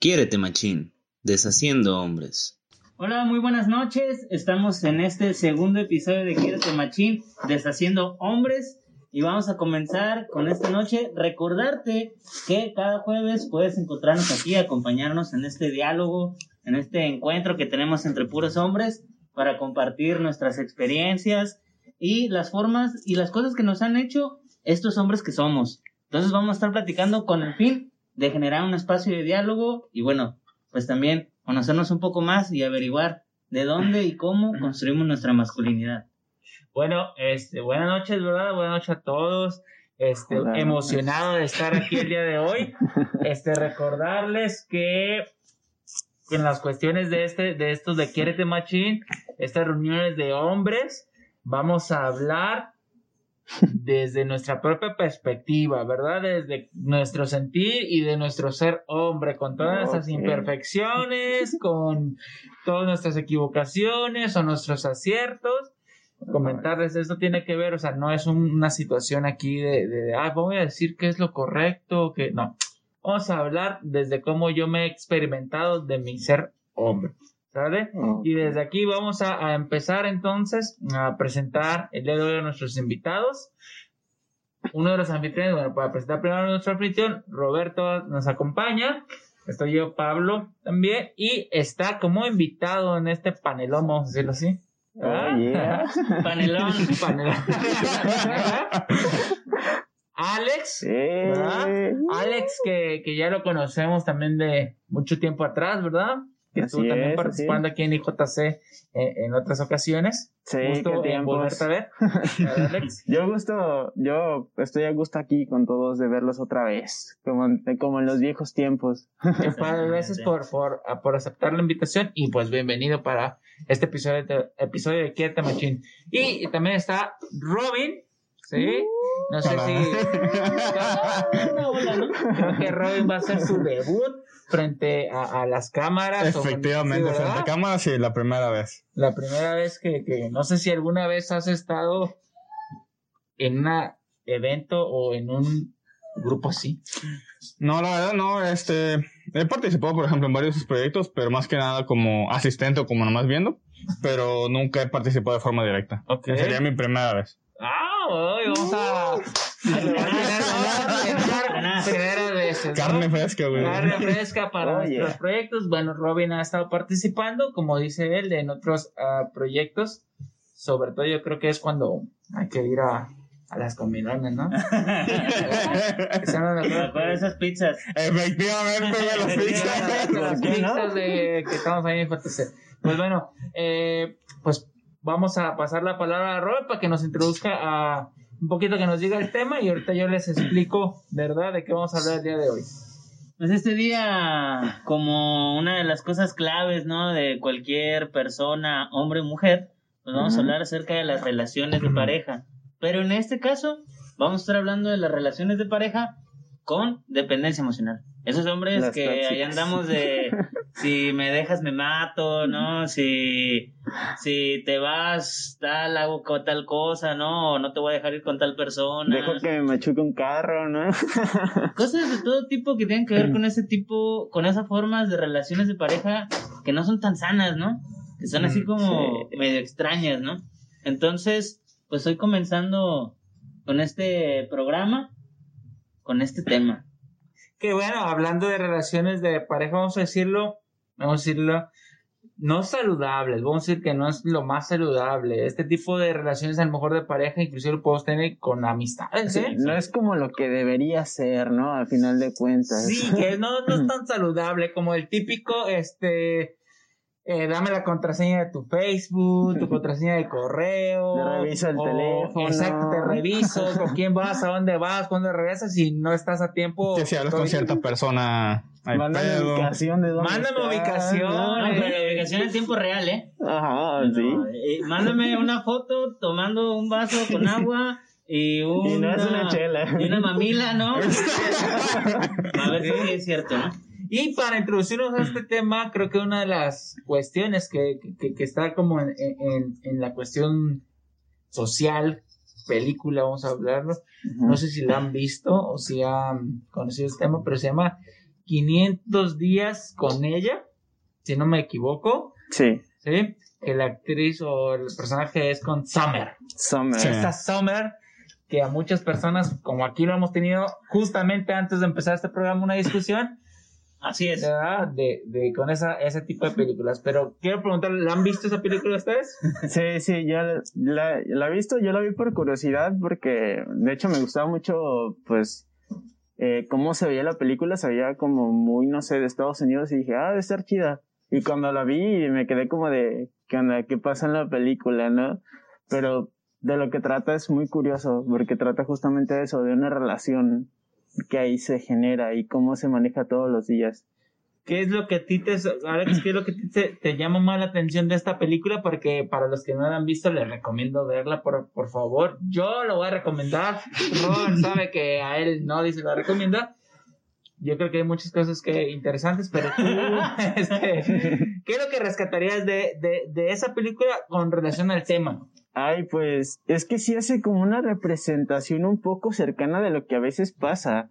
Quiérete machín, deshaciendo hombres. Hola, muy buenas noches. Estamos en este segundo episodio de Quiérete machín, deshaciendo hombres. Y vamos a comenzar con esta noche. Recordarte que cada jueves puedes encontrarnos aquí, acompañarnos en este diálogo, en este encuentro que tenemos entre puros hombres para compartir nuestras experiencias y las formas y las cosas que nos han hecho estos hombres que somos. Entonces vamos a estar platicando con el fin de generar un espacio de diálogo y bueno, pues también conocernos un poco más y averiguar de dónde y cómo construimos nuestra masculinidad. Bueno, este, buenas noches, ¿verdad? Buenas noches a todos. Este, emocionado de estar aquí el día de hoy. Este, recordarles que en las cuestiones de este, de estos de Quiérete Machín, estas reuniones de hombres, vamos a hablar desde nuestra propia perspectiva, ¿verdad? Desde nuestro sentir y de nuestro ser hombre, con todas nuestras imperfecciones, con todas nuestras equivocaciones o nuestros aciertos. Comentarles, esto tiene que ver, o sea, no es una situación aquí de, de, ah, voy a decir qué es lo correcto, que no. Vamos a hablar desde cómo yo me he experimentado de mi ser hombre. ¿Sale? Y desde aquí vamos a, empezar entonces a presentar el día de hoy a nuestros invitados. Uno de los anfitriones, bueno, para presentar primero a nuestro anfitrión, Roberto nos acompaña. Estoy yo, Pablo, también. Y está como invitado en este panelón, vamos a decirlo así. Oh, ah, panelón. panelón. Alex, Alex que, que ya lo conocemos también de mucho tiempo atrás, ¿verdad? Que estuvo también participando aquí en IJC eh, en otras ocasiones. Sí, gusto en volverte a ver. yo gusto, yo estoy a gusto aquí con todos de verlos otra vez, como, como en los viejos tiempos. Gracias por, por, por aceptar la invitación y pues bienvenido para este episodio de, episodio de Quieta Machine. Y, también está Robin, ¿sí? No sé si... Creo que Robin va a hacer su debut frente a, las cámaras. Efectivamente, frente a cámaras, sí, la primera vez. La primera vez que, que, no sé si alguna vez has estado en un evento o en un grupo así. No, la verdad no, este, he participado, por ejemplo, en varios proyectos, pero más que nada como asistente o como nomás viendo, pero nunca he participado de forma directa. Okay. Sería mi primera vez. Ah, hoy vamos a... Carne fresca, güey. Carne fresca para nuestros proyectos. Bueno, Robin ha estado participando, como dice él, en otros uh, proyectos. Sobre todo yo creo que es cuando hay que ir a, a las comilones, ¿no? Para esas pizzas. Efectivamente, las pizzas. las pizzas de, que estamos ahí en FTC. Pues bueno, eh, pues vamos a pasar la palabra a Robert para que nos introduzca a un poquito que nos diga el tema y ahorita yo les explico, ¿verdad?, de qué vamos a hablar el día de hoy. Pues este día, como una de las cosas claves, ¿no? De cualquier persona, hombre o mujer, pues vamos a hablar acerca de las relaciones de pareja. Pero en este caso, vamos a estar hablando de las relaciones de pareja con dependencia emocional. Esos hombres que ahí andamos de si me dejas me mato, ¿no? Si, si te vas, tal, hago tal cosa, ¿no? O no te voy a dejar ir con tal persona. Dejo que me machuque un carro, ¿no? Cosas de todo tipo que tienen que ver con ese tipo, con esas formas de relaciones de pareja que no son tan sanas, ¿no? Que son así mm, como medio extrañas, ¿no? Entonces, pues estoy comenzando con este programa, con este tema que bueno, hablando de relaciones de pareja, vamos a decirlo, vamos a decirlo, no saludables, vamos a decir que no es lo más saludable. Este tipo de relaciones a lo mejor de pareja, inclusive lo podemos tener con amistades, ¿eh? no es como lo que debería ser, ¿no? Al final de cuentas. Sí, que no, no es tan saludable como el típico, este, eh, dame la contraseña de tu Facebook, tu contraseña de correo. Te reviso el teléfono. Exacto, te reviso con quién vas, a dónde vas, cuándo regresas y no estás a tiempo. Que si hablas con cierta persona. Mándame ubicación de dónde Mándame ubicación. No, ubicación en tiempo real, ¿eh? Ajá, sí. Eh, mándame una foto tomando un vaso con agua. Y, una, y no es una chela. Y una mamila, ¿no? a ver si es cierto, ¿no? Y para introducirnos a este tema, creo que una de las cuestiones que, que, está como en, en, la cuestión social, película, vamos a hablarlo, no sé si la han visto o si han conocido este tema, pero se llama 500 días con ella, si no me equivoco. Sí. Sí. Que la actriz o el personaje es con Summer. Summer. Sí. Esta Summer, que a muchas personas, como aquí lo hemos tenido justamente antes de empezar este programa, una discusión, Así es. ¿verdad? De, de, con esa, ese tipo de películas. Pero quiero preguntarle, ¿la han visto esa película ustedes? Sí, sí, yo la, la he visto, yo la vi por curiosidad porque de hecho me gustaba mucho, pues, eh, cómo se veía la película, se veía como muy, no sé, de Estados Unidos y dije, ah, debe estar chida. Y cuando la vi me quedé como de, ¿qué onda? ¿Qué pasa en la película, no? Pero de lo que trata es muy curioso porque trata justamente de eso, de una relación que ahí se genera y cómo se maneja todos los días. ¿Qué es lo que a ti te, Alex, qué es lo que te, te llama más la atención de esta película? Porque para los que no la han visto, les recomiendo verla, por, por favor. Yo lo voy a recomendar. Ron sabe que a él no dice la recomienda. Yo creo que hay muchas cosas que interesantes, pero tú, este, ¿qué es lo que rescatarías de, de, de esa película con relación al tema? Ay, pues es que sí hace como una representación un poco cercana de lo que a veces pasa.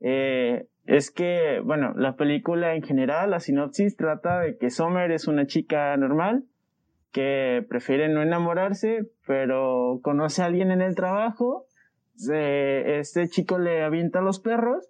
Eh, es que, bueno, la película en general, la sinopsis trata de que Summer es una chica normal que prefiere no enamorarse, pero conoce a alguien en el trabajo, se- este chico le avienta a los perros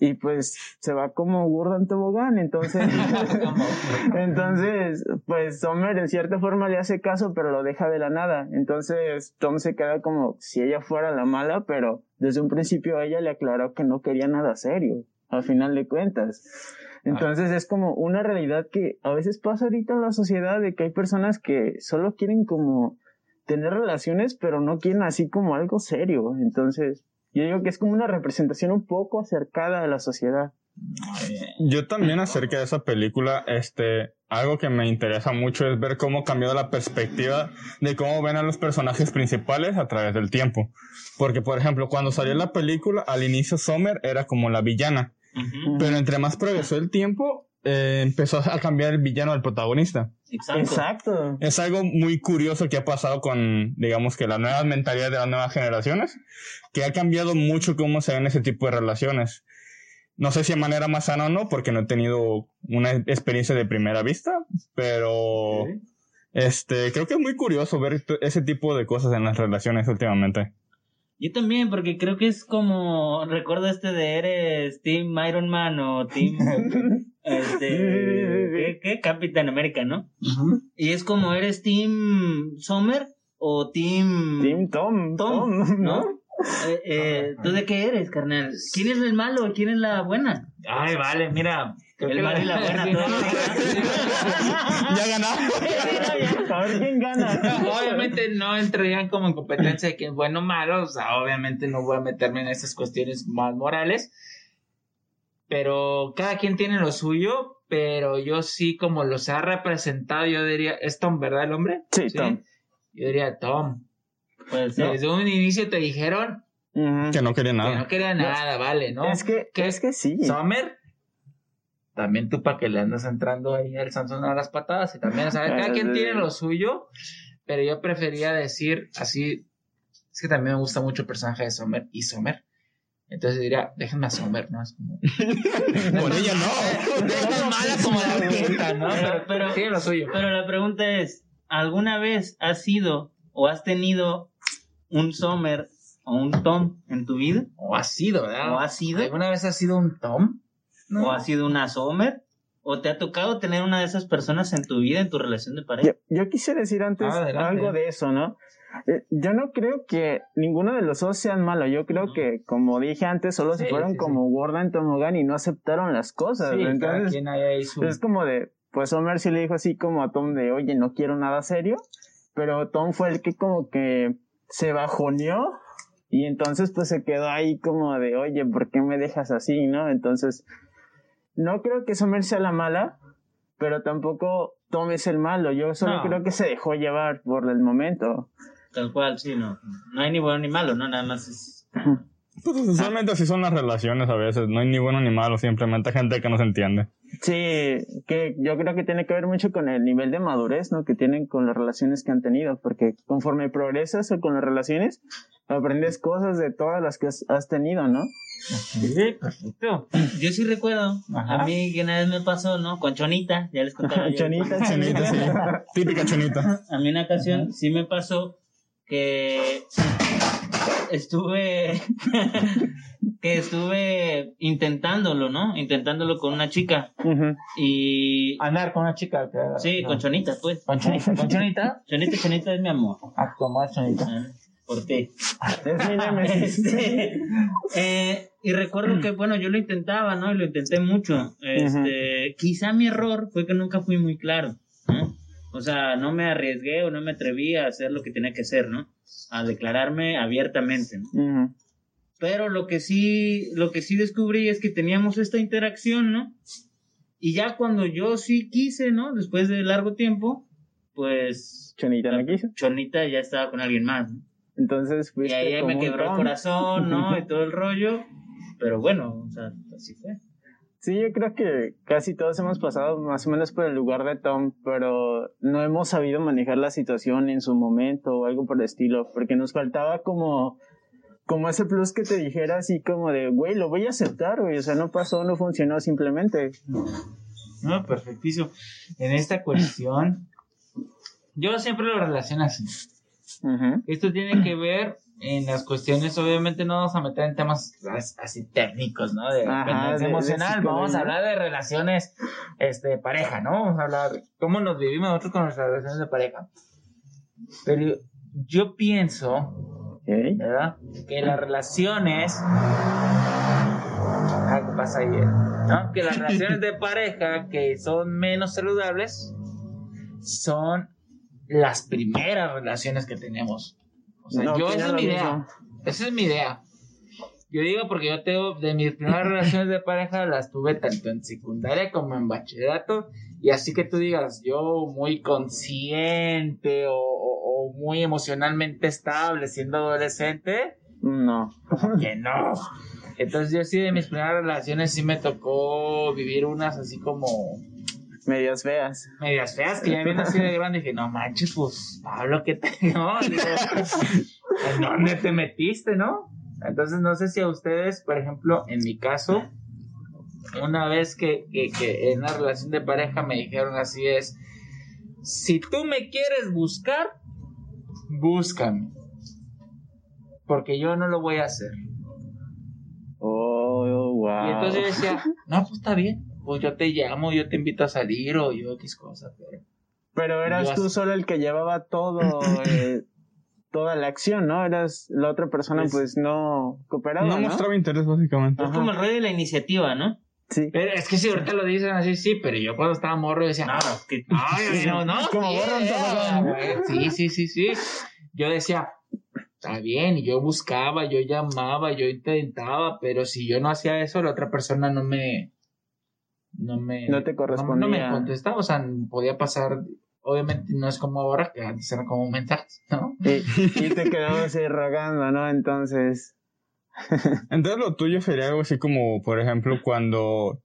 y pues se va como gordo en tobogán, entonces... Entonces, pues Summer en cierta forma le hace caso, pero lo deja de la nada. Entonces Tom se queda como si ella fuera la mala, pero desde un principio ella le aclaró que no quería nada serio, al final de cuentas. Entonces es como una realidad que a veces pasa ahorita en la sociedad de que hay personas que solo quieren como tener relaciones, pero no quieren así como algo serio. Entonces, yo digo que es como una representación un poco acercada a la sociedad. Yo también acerca de esa película, este, algo que me interesa mucho es ver cómo ha cambiado la perspectiva de cómo ven a los personajes principales a través del tiempo. Porque, por ejemplo, cuando salió la película, al inicio Summer era como la villana. Pero entre más progresó el tiempo, eh, empezó a cambiar el villano al protagonista. Exacto. Exacto. Es algo muy curioso que ha pasado con, digamos que la nueva mentalidad de las nuevas generaciones, que ha cambiado mucho cómo se ven ese tipo de relaciones. No sé si de manera más sana o no, porque no he tenido una experiencia de primera vista, pero este creo que es muy curioso ver ese tipo de cosas en las relaciones últimamente. Yo también, porque creo que es como, recuerdo este de eres Team Iron Man o Team, este, ¿qué, qué? Capitán América, ¿no? Y es como, ¿eres Team Summer o Team, Team Tom. Tom, Tom, ¿no? Eh, eh, ¿Tú de qué eres, carnal? ¿Quién es el malo y quién es la buena? Ay, vale, mira. creo El que malo y la buena, todo. ya ganamos. A ver quién gana. obviamente no entrarían como en competencia de que es bueno o malo, o sea, obviamente no voy a meterme en esas cuestiones más morales, pero cada quien tiene lo suyo, pero yo sí como los ha representado, yo diría, es Tom, ¿verdad el hombre? Sí, Tom. Yo diría Tom. Pues no. Desde un inicio te dijeron. Que no quería que nada. no quería nada, vale, ¿no? Es que, ¿Qué? es que sí. Summer, también tú para que le andas entrando ahí al Samsung a las patadas y también, o sea, cada quien tiene lo suyo, pero yo prefería decir así, es que también me gusta mucho el personaje de Summer y Summer. Entonces diría, déjenme a Summer, ¿no? Es como... Con ella no. No es tan mala como la pinta, ¿no? Pero- Pero, pero- tiene lo suyo. Pero la pregunta es, ¿alguna vez has sido o has tenido un Summer o un Tom en tu vida? O ha sido, ¿verdad? ¿O ha sido? ¿Alguna vez ha sido un Tom? ¿O has sido una Summer? ¿O te ha tocado tener una de esas personas en tu vida, en tu relación de pareja? Yo, yo quisiera decir antes Ah, algo de eso, ¿no? Eh, yo no creo que ninguno de los dos sean malos. Yo creo que, como dije antes, solo se Sí, fueron sí, como gorda en tobogán y no aceptaron las cosas. Sí, Entonces, quien su... es como de, pues Homer sí le dijo así como a Tom de, oye, no quiero nada serio. Pero Tom fue el que como que se bajoneó y entonces pues se quedó ahí como de, oye, ¿por qué me dejas así, no? Entonces, no creo que Homer sea la mala, pero tampoco Tom es el malo. Yo solo No. creo que se dejó llevar por el momento. Tal cual, sí, no. No hay ni bueno ni malo, ¿no? Nada más es Pues usualmente así son las relaciones a veces, no hay ni bueno ni malo, simplemente gente que no se entiende. Sí, que yo creo que tiene que ver mucho con el nivel de madurez, ¿no? Que tienen con las relaciones que han tenido, porque conforme progresas con las relaciones, aprendes cosas de todas las que has, tenido, ¿no? Sí, perfecto. Yo sí recuerdo, Ajá. a mí que una vez me pasó, ¿no? Con Chonita, ya les contaba. yo. Chonita, Chonita, sí. Típica chonita. A mí una ocasión sí me pasó que estuve que estuve intentándolo, ¿no? Intentándolo con una chica y Andar con una chica. Que, sí, no. con Chonita, pues. Con Chonita. Con Chonita. Chonita, Chonita es mi amor. Ah, como es Chonita. Ah, Por ti. Este, eh, y recuerdo que, bueno, yo lo intentaba, ¿no? Y lo intenté mucho. Este, Quizá mi error fue que nunca fui muy claro, ¿no? O sea, no me arriesgué o no me atreví a hacer lo que tenía que hacer, ¿no? A declararme abiertamente, ¿no? Pero lo que sí, lo que sí descubrí es que teníamos esta interacción, ¿no? Y ya cuando yo sí quise, ¿no? Después de largo tiempo, pues Chonita no quiso. Chonita ya estaba con alguien más, ¿no? Entonces Y fuiste ahí como me quebró el corazón, ¿no? Y todo el rollo. Pero bueno, o sea, así fue. Sí, yo creo que casi todos hemos pasado más o menos por el lugar de Tom, pero no hemos sabido manejar la situación en su momento o algo por el estilo, porque nos faltaba como, como ese plus que te dijera así como de, güey, lo voy a aceptar, güey, o sea, no pasó, no funcionó simplemente. No, perfectísimo. En esta cuestión, yo siempre lo relaciono así. Esto tiene que ver en las cuestiones, obviamente no vamos a meter en temas as- así técnicos, ¿no? De Ajá, dependencia de- de emocional, psicología. vamos a hablar de relaciones este, de pareja, ¿no? Vamos a hablar de cómo nos vivimos nosotros con nuestras relaciones de pareja. Pero yo pienso, Ok. ¿verdad? Que las relaciones... Ah, ¿qué pasa ahí? ¿No? Que las relaciones de pareja que son menos saludables son las primeras relaciones que tenemos. O sea, No, yo esa es mi idea. mismo. Esa es mi idea. Yo digo porque yo tengo, de mis primeras relaciones de pareja las tuve tanto en secundaria como en bachillerato. Y así que tú digas, yo muy consciente o, o- o muy emocionalmente estable siendo adolescente, No. que no. Entonces yo sí de mis primeras relaciones sí me tocó vivir unas así como Medias feas. medias feas que ya viendo así de grande dije, no manches, pues Pablo, ¿qué te no? Digo, ¿En dónde te metiste, no? Entonces no sé si a ustedes, por ejemplo, en mi caso, una vez que, que, que en una relación de pareja me dijeron así es, si tú me quieres buscar, búscame. Porque yo no lo voy a hacer. Oh, wow. Y entonces yo decía, no, pues está bien. Pues yo te llamo, yo te invito a salir o yo X cosa, pero... Pero eras Yo tú solo el que llevaba todo, eh, toda la acción, ¿no? Eras la otra persona, Pues- pues no cooperaba, No ¿no? mostraba interés, básicamente. Es como el rey de la iniciativa, ¿no? Sí. Pero es que si ahorita lo dicen así, sí, pero yo cuando estaba morro decía, No, que Ay, no, no, Como sí, borra un eh, tobogán. güey, sí, sí, sí, sí. Yo decía, está bien, y yo buscaba, yo llamaba, yo intentaba, pero si yo no hacía eso, la otra persona no me, no me, No te No, correspondía. me contestaba, o sea, podía pasar, obviamente no es como ahora, que antes eran como mensajes, ¿no? Y, y te quedabas ahí rogando, ¿no? Entonces, Entonces lo tuyo sería algo así como, por ejemplo, cuando...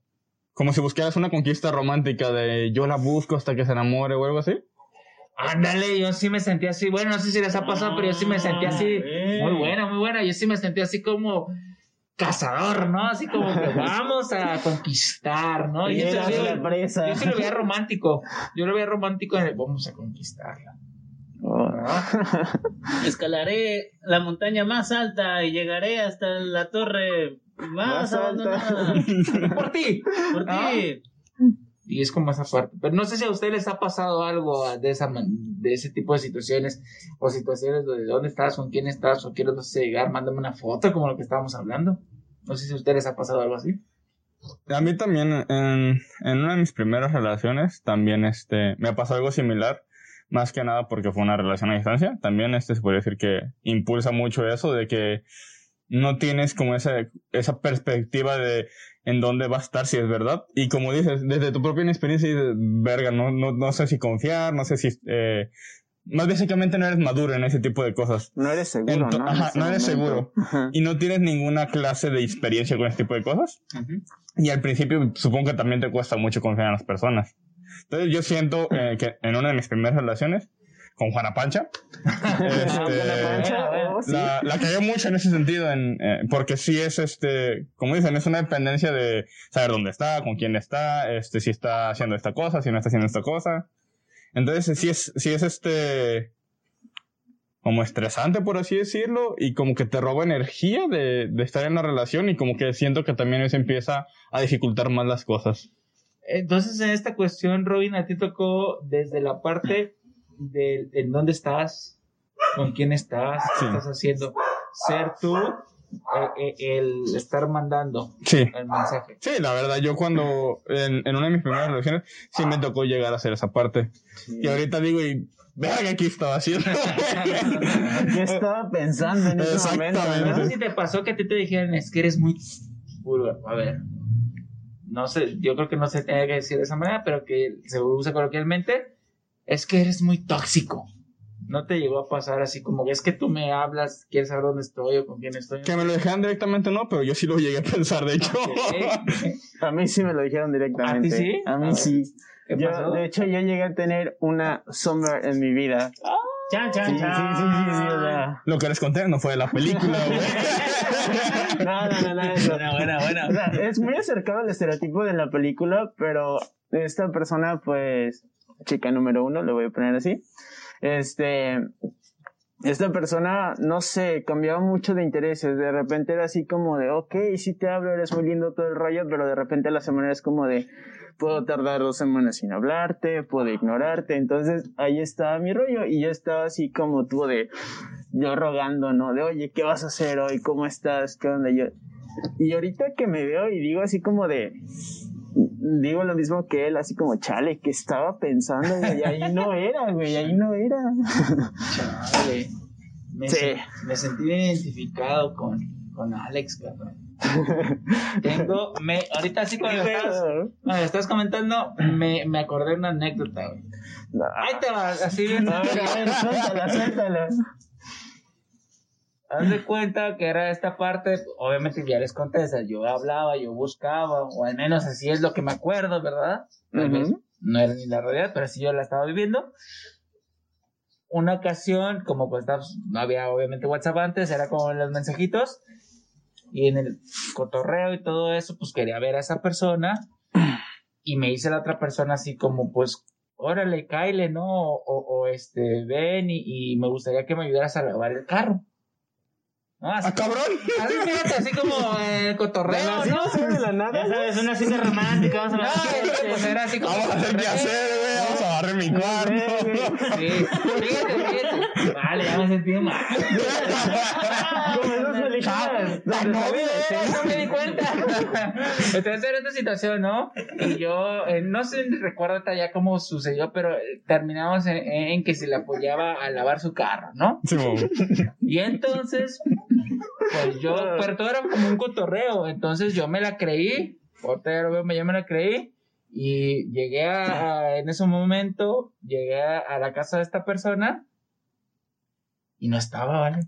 Como si buscaras una conquista romántica de yo la busco hasta que se enamore o algo así. Ándale, yo sí me sentía así, bueno, no sé si les ha pasado, pero yo sí me sentía así, muy buena, muy buena, yo sí me sentía así como cazador, ¿no? Así como que vamos a conquistar, ¿no? y sí lo- la presa. yo sí lo veía romántico, yo lo veía romántico en el vamos a conquistarla. Oh. ¿no? escalaré la montaña más alta y llegaré hasta la torre más, Más alta. Por ti. Por ti. Y es como esa parte. Pero no sé si a ustedes les ha pasado algo de, esa, de ese tipo de situaciones o situaciones de dónde estás, con quién estás o quiero llegar, mándame una foto como lo que estábamos hablando. No sé si a ustedes les ha pasado algo así. A mí también, en, en una de mis primeras relaciones, también este, me pasó algo similar. Más que nada porque fue una relación a distancia. También este se podría decir que impulsa mucho eso de que no tienes como esa, esa perspectiva de en dónde va a estar si es verdad. Y como dices, desde tu propia experiencia dices, verga, no, no, no sé si confiar, no sé si eh, más básicamente no eres maduro en ese tipo de cosas. No eres seguro, Ento- ¿no? Ajá, ese no eres momento. seguro. Ajá. Y no tienes ninguna clase de experiencia con este tipo de cosas. Y al principio supongo que también te cuesta mucho confiar en las personas. Entonces yo siento eh, que en una de mis primeras relaciones, con Juana Pancha, este, pancha, oh, sí. la, la cagué mucho en ese sentido, en, eh, porque sí es, este, como dicen, es una dependencia de saber dónde está, con quién está, este, si está haciendo esta cosa, si no está haciendo esta cosa. Entonces sí es, sí es este, como estresante, por así decirlo, y como que te roba energía de, de estar en la relación y como que siento que también eso empieza a dificultar más las cosas. Entonces, en esta cuestión, Robin, a ti tocó desde la parte de en dónde estás, con quién estás, qué Sí. estás haciendo, ser tú eh, eh, el estar mandando Sí. el mensaje. Sí, la verdad, yo cuando en, en una de mis primeras relaciones sí me tocó llegar a hacer esa parte. Y ahorita digo, y vea que aquí estaba haciendo. ¿Qué estaba pensando en ese momento? No sé si te pasó que a ti te dijeran, es que eres muy puro. A ver, no sé, yo creo que no se tiene que decir de esa manera, pero que se usa coloquialmente, es que eres muy tóxico. No te llegó a pasar así como que es que tú me hablas, quieres saber dónde estoy o con quién estoy. que me lo dejaran directamente no, pero yo sí lo llegué a pensar, de hecho. A mí sí me lo dijeron directamente. ¿A ti sí? A mí sí. ¿Qué Yo, pasó? de hecho, yo llegué a tener una Summer en mi vida. Chan, Sí, chan, sí, sí, chan. sí, sí, o sea. Lo que les conté no fue de la película, güey. No, no, no, no, eso. Buena, buena, buena. O sea, es muy acercado al estereotipo de la película, pero esta persona, pues, chica número uno, le voy a poner así. Este, esta persona, no sé, cambiaba mucho de intereses. De repente era así como de, ok, sí te hablo, eres muy lindo todo el rollo, pero de repente la semana es como de, puedo tardar dos semanas sin hablarte, puedo ignorarte. Entonces ahí estaba mi rollo y yo estaba así como tú de, yo rogando, ¿no? De, oye, ¿qué vas a hacer hoy? ¿Cómo estás? ¿Qué onda? Yo, y ahorita que me veo y digo así como de, digo lo mismo que él, así como, chale, que estaba pensando, güey, ahí no era, güey, ahí no era. Chale. Me, Sí. sen- me sentí identificado con, con Alex, cabrón. Tengo, me, ahorita así cuando lo estabas comentando, me, me acordé de una anécdota, güey. No. Ahí te va, así bien. Ver, suéltala, suéltala. Haz de cuenta que era esta parte, obviamente ya les conté, o sea, yo hablaba, yo buscaba, o al menos así es lo que me acuerdo, ¿verdad? Vez Ujú. no era ni la realidad, pero así yo la estaba viviendo. Una ocasión, como pues no había obviamente WhatsApp antes, era como los mensajitos, y en el cotorreo y todo eso, pues quería ver a esa persona, y me dice la otra persona así como, pues, órale, cáile, ¿no? O, o- o, este, ven y, y me gustaría que me ayudaras a lavar el carro. ¿No? Así ¡Ah, cabrón! Así, fíjate, así como eh, cotorreo, Así ¿no? de la Ya nada. sabes, una cita romántica, vamos a No, hablar. pues era así como Vamos a hacer qué hacer, güey. Vamos a barrer mi cuarto. Sí, fíjate, fíjate. Vale, ya me sentí mal. Como esas películas. donde sale- Sí, no me di cuenta. Entonces era esta situación, ¿no? Y yo, eh, no sé, recuerdo ya cómo sucedió, pero eh, terminamos en, en que se le apoyaba a lavar su carro, ¿no? Sí. Y entonces, pues yo, pero todo era como un cotorreo, entonces yo me la creí, veo, yo me la creí, y llegué a, en ese momento, llegué a, la casa de esta persona, y no estaba, ¿vale?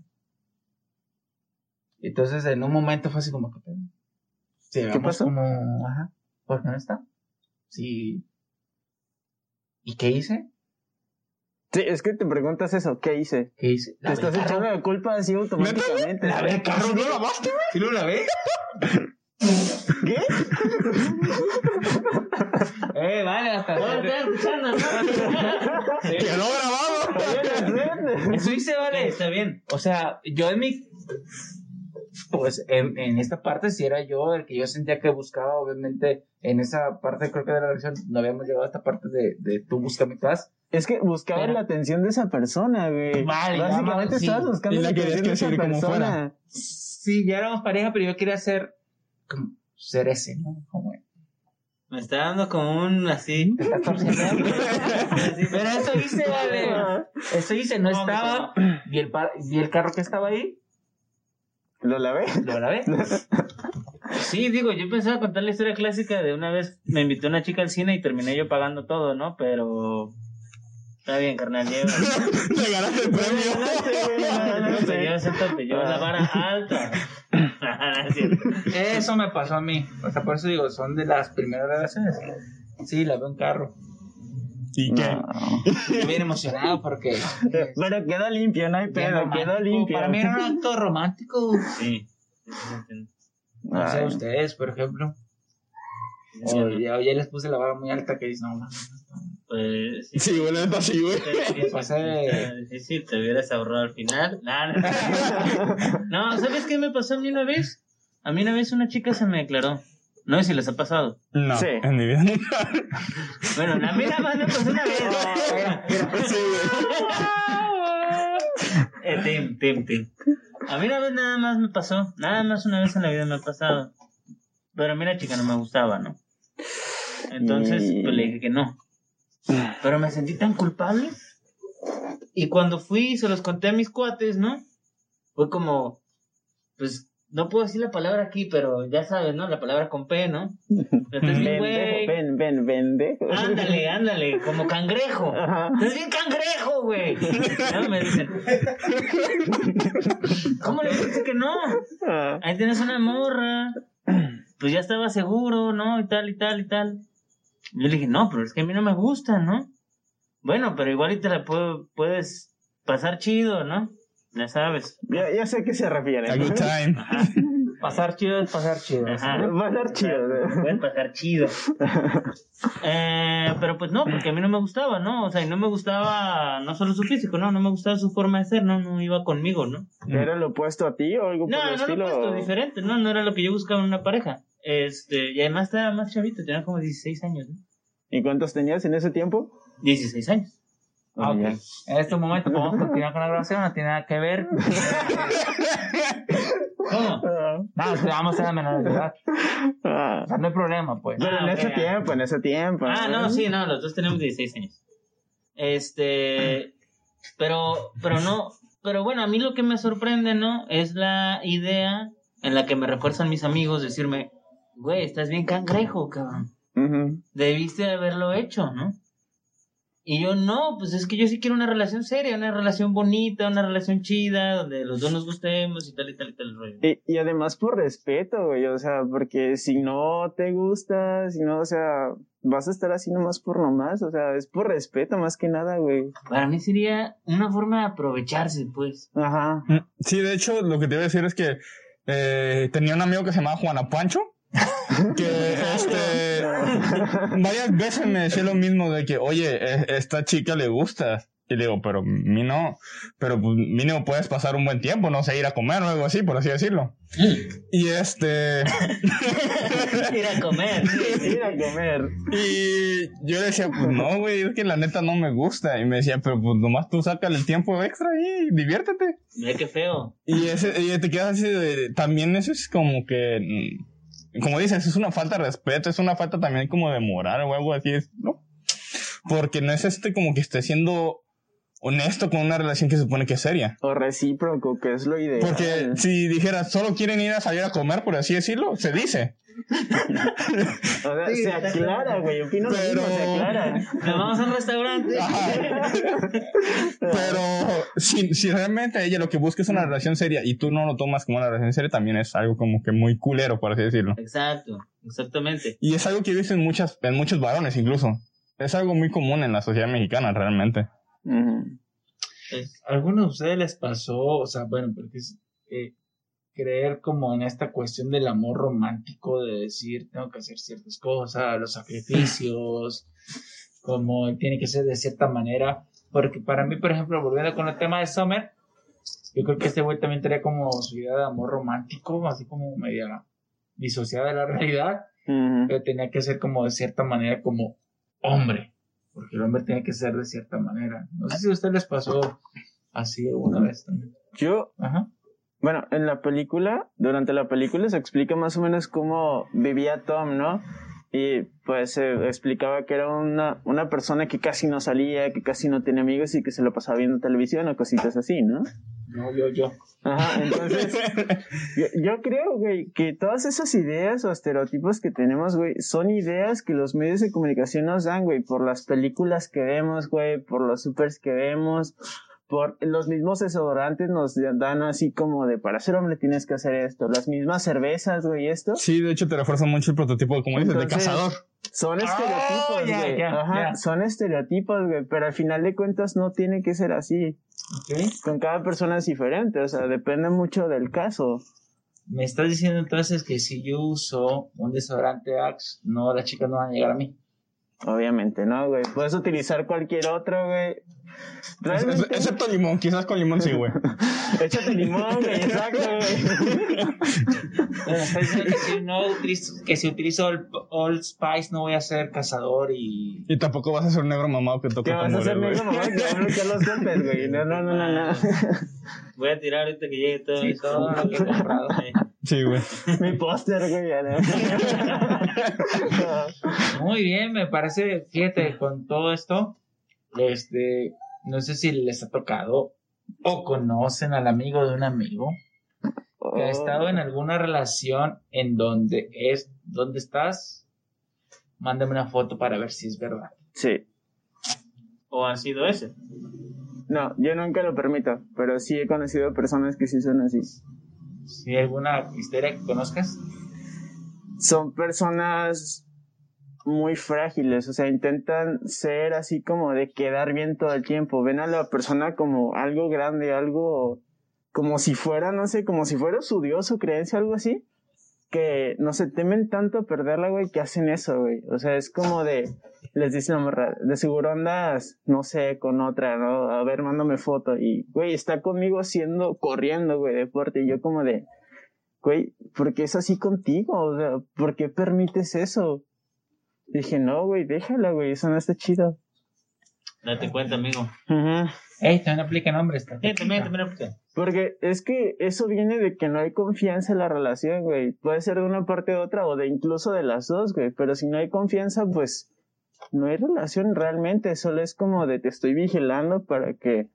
Entonces en un momento fue así como que... Sí, vamos pasó? Como, ajá, ¿por qué no está? Sí. ¿Y qué hice? Sí, es que te preguntas eso, ¿qué hice? ¿Qué hice? Te estás echando la culpa así automáticamente. ¿Lavé el carro? ¿No lavaste, güey? ¿Sí lo lavé? ¿Qué? Eh, vale, hasta... No, estoy escuchando, ¿no? Quedó grabado. Eso hice, vale. Está bien. O sea, yo en mi. Pues en, en esta parte sí era yo el que yo sentía que buscaba, obviamente, en esa parte creo que de la relación no habíamos llegado a esta parte de, de tú busca mi paz. Es que buscabas Pero- la atención de esa persona, güey. Vale, Básicamente vamos, sí. estabas buscando la la atención de esa persona. Sí, ya éramos pareja, pero yo quería ser como ser ese, ¿no? Como Me está dando como un así. está torciendo. pero eso hice, vale. Eso hice, no estaba. Vi el, par- vi el carro que estaba ahí, ¿Lo lavé? lo lavé. Sí, digo, yo pensaba contar la historia clásica de una vez me invitó una chica al cine y terminé yo pagando todo, ¿no? Pero Está bien, carnal, lleva. Le ganaste el premio. Te llevas el llevas la vara alta. Eso me pasó a mí. O sea, por eso digo, son de las primeras relaciones. Sí, la veo en carro. ¿Y qué? Estoy bien emocionado porque. Pero quedó limpio, no hay pedo, quedó limpio. Para mí era un acto romántico. Sí. No sé, Ay. ustedes, por ejemplo. O ya, ya les puse la vara muy alta que dicen, no, mames, Pues sí. Sí, güey, neta, sí, güey. Sí, sí, te hubieras ahorrado al final. Nah, no, No, ¿sabes qué me pasó a mí una vez? A mí una vez una chica se me declaró. No sé si les ha pasado. No, Sí. en mi vida nunca. Bueno, a mí nada más me pasó una vez. Sí, Eh, Tim, Tim, Tim. A mí una vez nada más me pasó. Nada más una vez en la vida me ha pasado. Pero a mí la chica no me gustaba, ¿no? Entonces, Y- pues le dije que no. Pero me sentí tan culpable. Y cuando fui y se los conté a mis cuates, ¿no? Fue como, pues, no puedo decir la palabra aquí, pero ya sabes, ¿no? La palabra con P, ¿no? Pendejo, güey. ven, ven, pendejo. Ándale, ándale, como cangrejo. Estás bien cangrejo, güey. No, me dicen. ¿Cómo le dijiste que no? Ah, Ahí tienes una morra. Pues ya estaba seguro, ¿no? Y tal, y tal, y tal. Yo le dije, no, pero es que a mí no me gusta, ¿no? Bueno, pero igual y te la puedo- puedes pasar chido, ¿no? Ya sabes. Ya, ya sé a qué se refiere. A good time. pasar chido es pasar chido. Ajá. Va a ser chido. Puedes pasar chido. Eh, pero pues no, porque a mí no me gustaba, ¿no? O sea, y no me gustaba no solo su físico, no, no me gustaba su forma de ser, no, no iba conmigo, ¿no? ¿Era lo opuesto a ti o algo por No, no estilo? lo he puesto diferente, no, no era lo que yo buscaba en una pareja. Este, y además estaba más chavito, tenía como 16 años, ¿no? ¿Y cuántos tenías en ese tiempo? 16 años. Ah. En este momento podemos continuar con la grabación, no tiene nada que ver. ¿Cómo? Ah, No, vamos a ser menores de edad. ah. O sea, no hay problema, pues. Pero Ah, en ok, ese ah. tiempo, en ese tiempo. Ah, no, sí, no, los dos tenemos 16 años. Este, pero, pero no, pero bueno, a mí lo que me sorprende, ¿no? Es la idea en la que me refuerzan mis amigos decirme, güey, estás bien cangrejo, cabrón. Debiste de haberlo hecho, ¿no? Y yo no, pues es que yo sí quiero una relación seria, una relación bonita, una relación chida, donde los dos nos gustemos y tal y tal y tal rollo. Y, y además por respeto, güey, o sea, porque si no te gusta, si no, o sea, vas a estar así nomás por nomás, o sea, es por respeto más que nada, güey. Para mí sería una forma de aprovecharse, pues. Ajá. Sí, de hecho, lo que te iba a decir es que eh, tenía un amigo que se llamaba Juana Pancho. Que este varias veces me decía lo mismo de que, oye, e- esta chica le gusta. Y le digo, pero mí no, pero pues mínimo puedes pasar un buen tiempo, no sé, ir a comer o algo así, por así decirlo. Y este, Ir a comer. Ir a comer. y yo le decía, pues no, güey, es que la neta no me gusta. Y me decía, pero pues nomás tú sácale el tiempo extra y diviértete. Mira qué feo. Y, ese, y te quedas así de, también eso es como que, mm, como dices, es una falta de respeto, es una falta también como de moral o algo así, ¿no? Porque no es este como que esté siendo honesto con una relación que se supone que es seria. O recíproco, que es lo ideal. Porque si dijeras, solo quieren ir a salir a comer, por así decirlo, se dice. O sea, se aclara, güey, opino Pero- mismo, se aclara. Nos vamos a un restaurante. Pero si, si realmente ella lo que busca es una relación seria y tú no lo tomas como una relación seria, también es algo como que muy culero, por así decirlo. Exacto, exactamente. Y es algo que he visto en, muchas, en muchos varones incluso. Es algo muy común en la sociedad mexicana realmente. Ujú. Es- ¿A alguno de ustedes les pasó, o sea, bueno, porque es eh, creer como en esta cuestión del amor romántico, de decir, tengo que hacer ciertas cosas, los sacrificios, como tiene que ser de cierta manera? Porque para mí, por ejemplo, volviendo con el tema de Summer, yo creo que este güey también tenía como su idea de amor romántico, así como media disociada de la realidad, pero tenía que ser como de cierta manera como hombre, porque el hombre tiene que ser de cierta manera. No sé si a ustedes les pasó así alguna vez también. Yo, Ajá. bueno, en la película, durante la película se explica más o menos cómo vivía Tom, ¿no? Y pues explicaba que era una, una persona que casi no salía, que casi no tenía amigos y que se lo pasaba viendo televisión o cositas así, ¿no? No, yo, yo. Ajá, entonces, yo, yo creo, güey, que todas esas ideas o estereotipos que tenemos, güey, son ideas que los medios de comunicación nos dan, güey, por las películas que vemos, güey, por los supers que vemos, por los mismos desodorantes nos dan así como de para ser hombre tienes que hacer esto, las mismas cervezas, güey, esto. Sí, de hecho te refuerzan mucho el prototipo, como dices, de Entonces, cazador. Son estereotipos, Oh, ya, güey. Ajá, son estereotipos, güey, pero al final de cuentas no tiene que ser así. Ok. Con cada persona es diferente, o sea, depende mucho del caso. Me estás diciendo entonces que si yo uso un desodorante Axe, no, las chicas no van a llegar a mí. Obviamente, ¿no, güey? Puedes utilizar cualquier otro, güey. Realmente, Excepto limón, quizás con limón sí, güey. échate limón, güey, exacto, güey. Diciendo que si, no utilizo, que si utilizo Old, Old Spice no voy a ser cazador y... Y tampoco vas a ser un negro mamado que ¿Qué toca vas a tambores, negro, güey. mamá? Que van a bloquear los golpes, güey. No, no, no, no, no. Voy a tirar ahorita que llegue todo Sí, eso. todo lo que he comprado. Sí, güey. Mi póster, güey, ¿no? Muy bien, me parece, fíjate, con todo esto, este, no sé si les ha tocado o conocen al amigo de un amigo que ha estado en alguna relación en donde es, ¿dónde estás? Mándame una foto para ver si es verdad. Sí. O ha sido ese. No, yo nunca lo permito, pero sí he conocido personas que sí son así. Si hay alguna historia que conozcas, Son personas muy frágiles, o sea, intentan ser así como de quedar bien todo el tiempo. Ven a la persona como algo grande, algo como si fuera, no sé, como si fuera su dios, su creencia, algo así. Que no se temen tanto a perderla, güey, que hacen eso, güey. O sea, es como de, les dice la morra, de seguro andas, no sé, con otra, ¿no? A ver, mándame foto. Y, güey, está conmigo haciendo, corriendo, güey, deporte. Y yo como de, güey, ¿por qué es así contigo? O sea, ¿por qué permites eso? Dije, no, güey, déjala, güey, eso no está chido. Date cuenta, amigo. Ujú. hey, también aplica nombres. Sí, también, también aplica. Porque es que eso viene de que no hay confianza en la relación, güey. Puede ser de una parte u otra o de incluso de las dos, güey. Pero si no hay confianza, pues no hay relación realmente. Solo es como de te estoy vigilando para que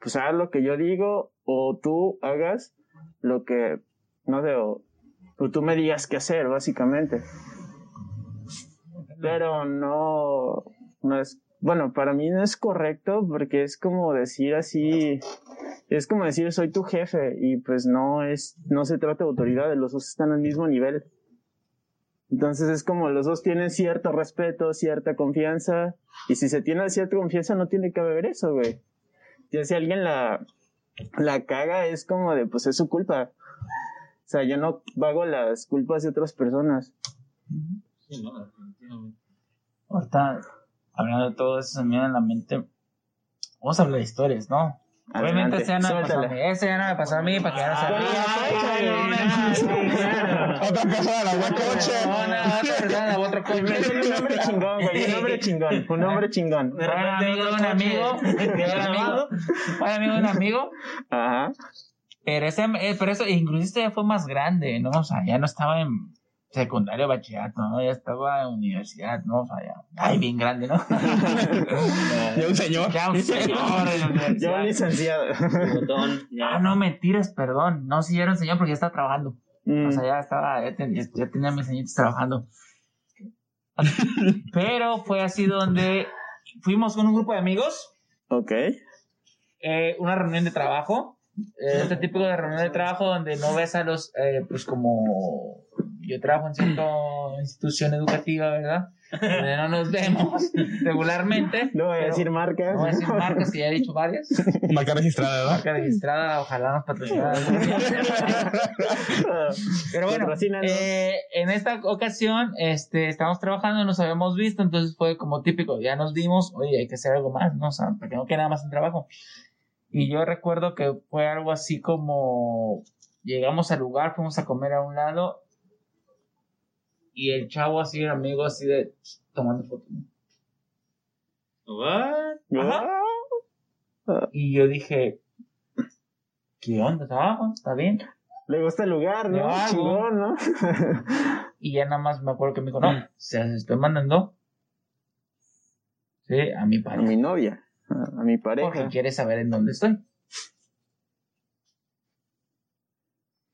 pues hagas lo que yo digo o tú hagas lo que, no sé, o, o tú me digas qué hacer, básicamente. Pero no, no es, bueno, para mí no es correcto porque es como decir así, es como decir soy tu jefe y pues no es, no se trata de autoridad, los dos están al mismo nivel. Entonces es como los dos tienen cierto respeto, cierta confianza y si se tiene cierta confianza no tiene que haber eso, güey. Ya si alguien la, la caga es como de pues es su culpa. O sea, yo no pago las culpas de otras personas. Sí, no, definitivamente. Ahorita, hablando de todo eso, se me viene a la mente. Vamos a hablar de historias, ¿no? Obviamente, esa ya no me pasó a mí. Esa ya no me pasó a mí, para que ya no se ría. Otra persona otra otro coche. un hombre chingón, güey, un hombre chingón, un hombre chingón. Un amigo de un amigo. un amigo. Fue un amigo de un amigo. Ajá. Pero, ese, eh, pero eso, inclusive este ya fue más grande, ¿no? O sea, ya no estaba en secundario, bachillerato, ¿no? Ya estaba en universidad, ¿no? O sea, ya, ay, bien grande, ¿no? Ya un señor. ya un señor en la Ya licenciado. Ah, no, mentiras, perdón. No, sí, era un señor porque ya estaba trabajando. Mm. O sea, ya estaba, ya, ten- ya- ya tenía mis añitos trabajando. Pero fue así donde fuimos con un grupo de amigos, Ok. eh, una reunión de trabajo, este típico de reunión de trabajo donde no ves a los, eh, pues como yo trabajo en cierta institución educativa, ¿verdad? Donde no nos vemos regularmente. No voy a decir marcas. No voy a decir marcas, que ya he dicho varias. Marca registrada, ¿verdad? Marca registrada, ojalá nos patrocinara. Pero bueno, eh, en esta ocasión este, estábamos trabajando, nos habíamos visto, entonces fue como típico, ya nos vimos, oye, hay que hacer algo más, ¿no? O sea, para que no quede nada más en trabajo. Y yo recuerdo que fue algo así como, llegamos al lugar, fuimos a comer a un lado, y el chavo así, el amigo así de, tomando fotos. Y yo dije, ¿qué onda? ¿Está, ¿Está bien? Le gusta el lugar, ¿no? Chingón, ¿no? Y ya nada más me acuerdo que me dijo, no, se las estoy mandando. Sí, a mi A pareja. mi novia, a a mi Porque pareja. quiere saber en dónde estoy.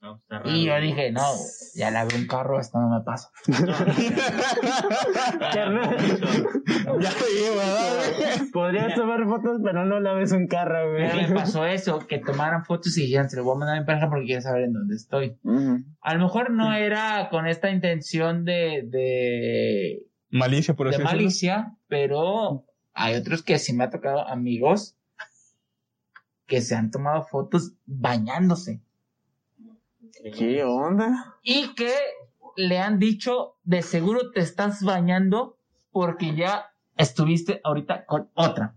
No. Y yo dije, no, ya la veo un carro, esto no me pasa. Ya te digo, ¿verdad? Podrías tomar fotos, pero no la ves un carro, güey. Pero me pasó eso, que tomaran fotos y dijeran, se lo voy a mandar a mi pareja porque quiere saber en dónde estoy. A lo mejor no era con esta intención de, de, Malicia, por de así decirlo. malicia, pero hay otros que sí me ha tocado amigos que se han tomado fotos bañándose ¿Qué onda? y que le han dicho, de seguro te estás bañando porque ya estuviste ahorita con otra.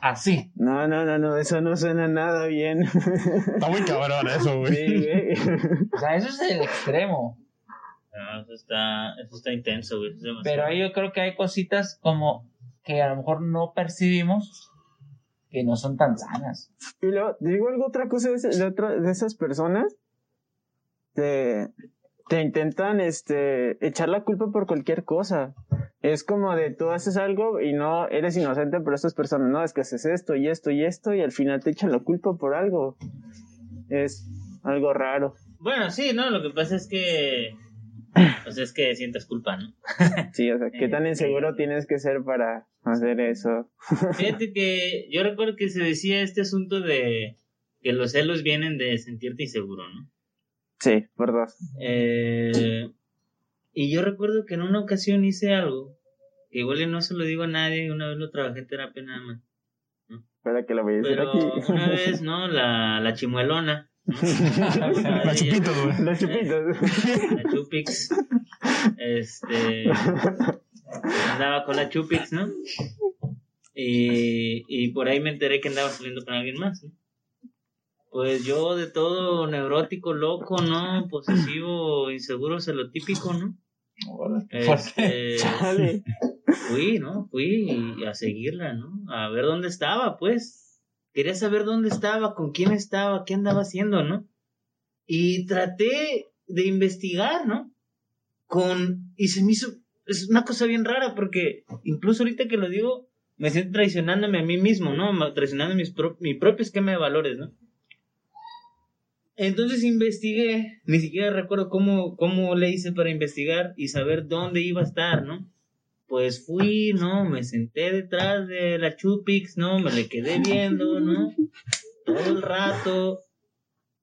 Así. No, no, no, no, eso no suena nada bien. Está muy cabrón eso, güey. Sí, güey. O sea, eso es el extremo. No, eso está, eso está intenso, güey. es. Pero ahí yo creo que hay cositas como que a lo mejor no percibimos que no son tan sanas. Y luego, digo algo, otra cosa de, de, otra- de esas personas, te, te intentan este, echar la culpa por cualquier cosa. Es como de tú haces algo y no eres inocente, pero estas personas, no, es que haces esto y esto y esto y al final te echan la culpa por algo. Es algo raro. Bueno, sí, no, lo que pasa es que. Pues es que sientes culpa, ¿no? Sí, o sea, ¿qué tan inseguro tienes que ser para hacer eso? Fíjate que yo recuerdo que se decía este asunto de que los celos vienen de sentirte inseguro, ¿no? Sí, por dos. Eh, y yo recuerdo que en una ocasión hice algo que igual no se lo digo a nadie, una vez lo trabajé en terapia nada más. Espera que lo voy a decir Pero aquí. una vez, ¿no? La, la chimuelona. La chupito, güey. Los chupitos. La Chupix. Este. Andaba con la Chupix, ¿no? Y, y por ahí me enteré que andaba saliendo con alguien más, ¿no? Pues yo de todo neurótico, loco, ¿no? Posesivo, inseguro, celotípico, ¿no? Este, Chale. fui, ¿no? Fui a seguirla, ¿no? A ver dónde estaba, pues. Quería saber dónde estaba, con quién estaba, qué andaba haciendo, ¿no? Y traté de investigar, ¿no? Con... Y se me hizo... Es una cosa bien rara porque incluso ahorita que lo digo, me siento traicionándome a mí mismo, ¿no? Traicionando mis pro- mi propio esquema de valores, ¿no? Entonces investigué, ni siquiera recuerdo cómo, cómo le hice para investigar y saber dónde iba a estar, ¿no? Pues fui, ¿no? Me senté detrás de la Chupix, ¿no? Me le quedé viendo, ¿no? Todo el rato.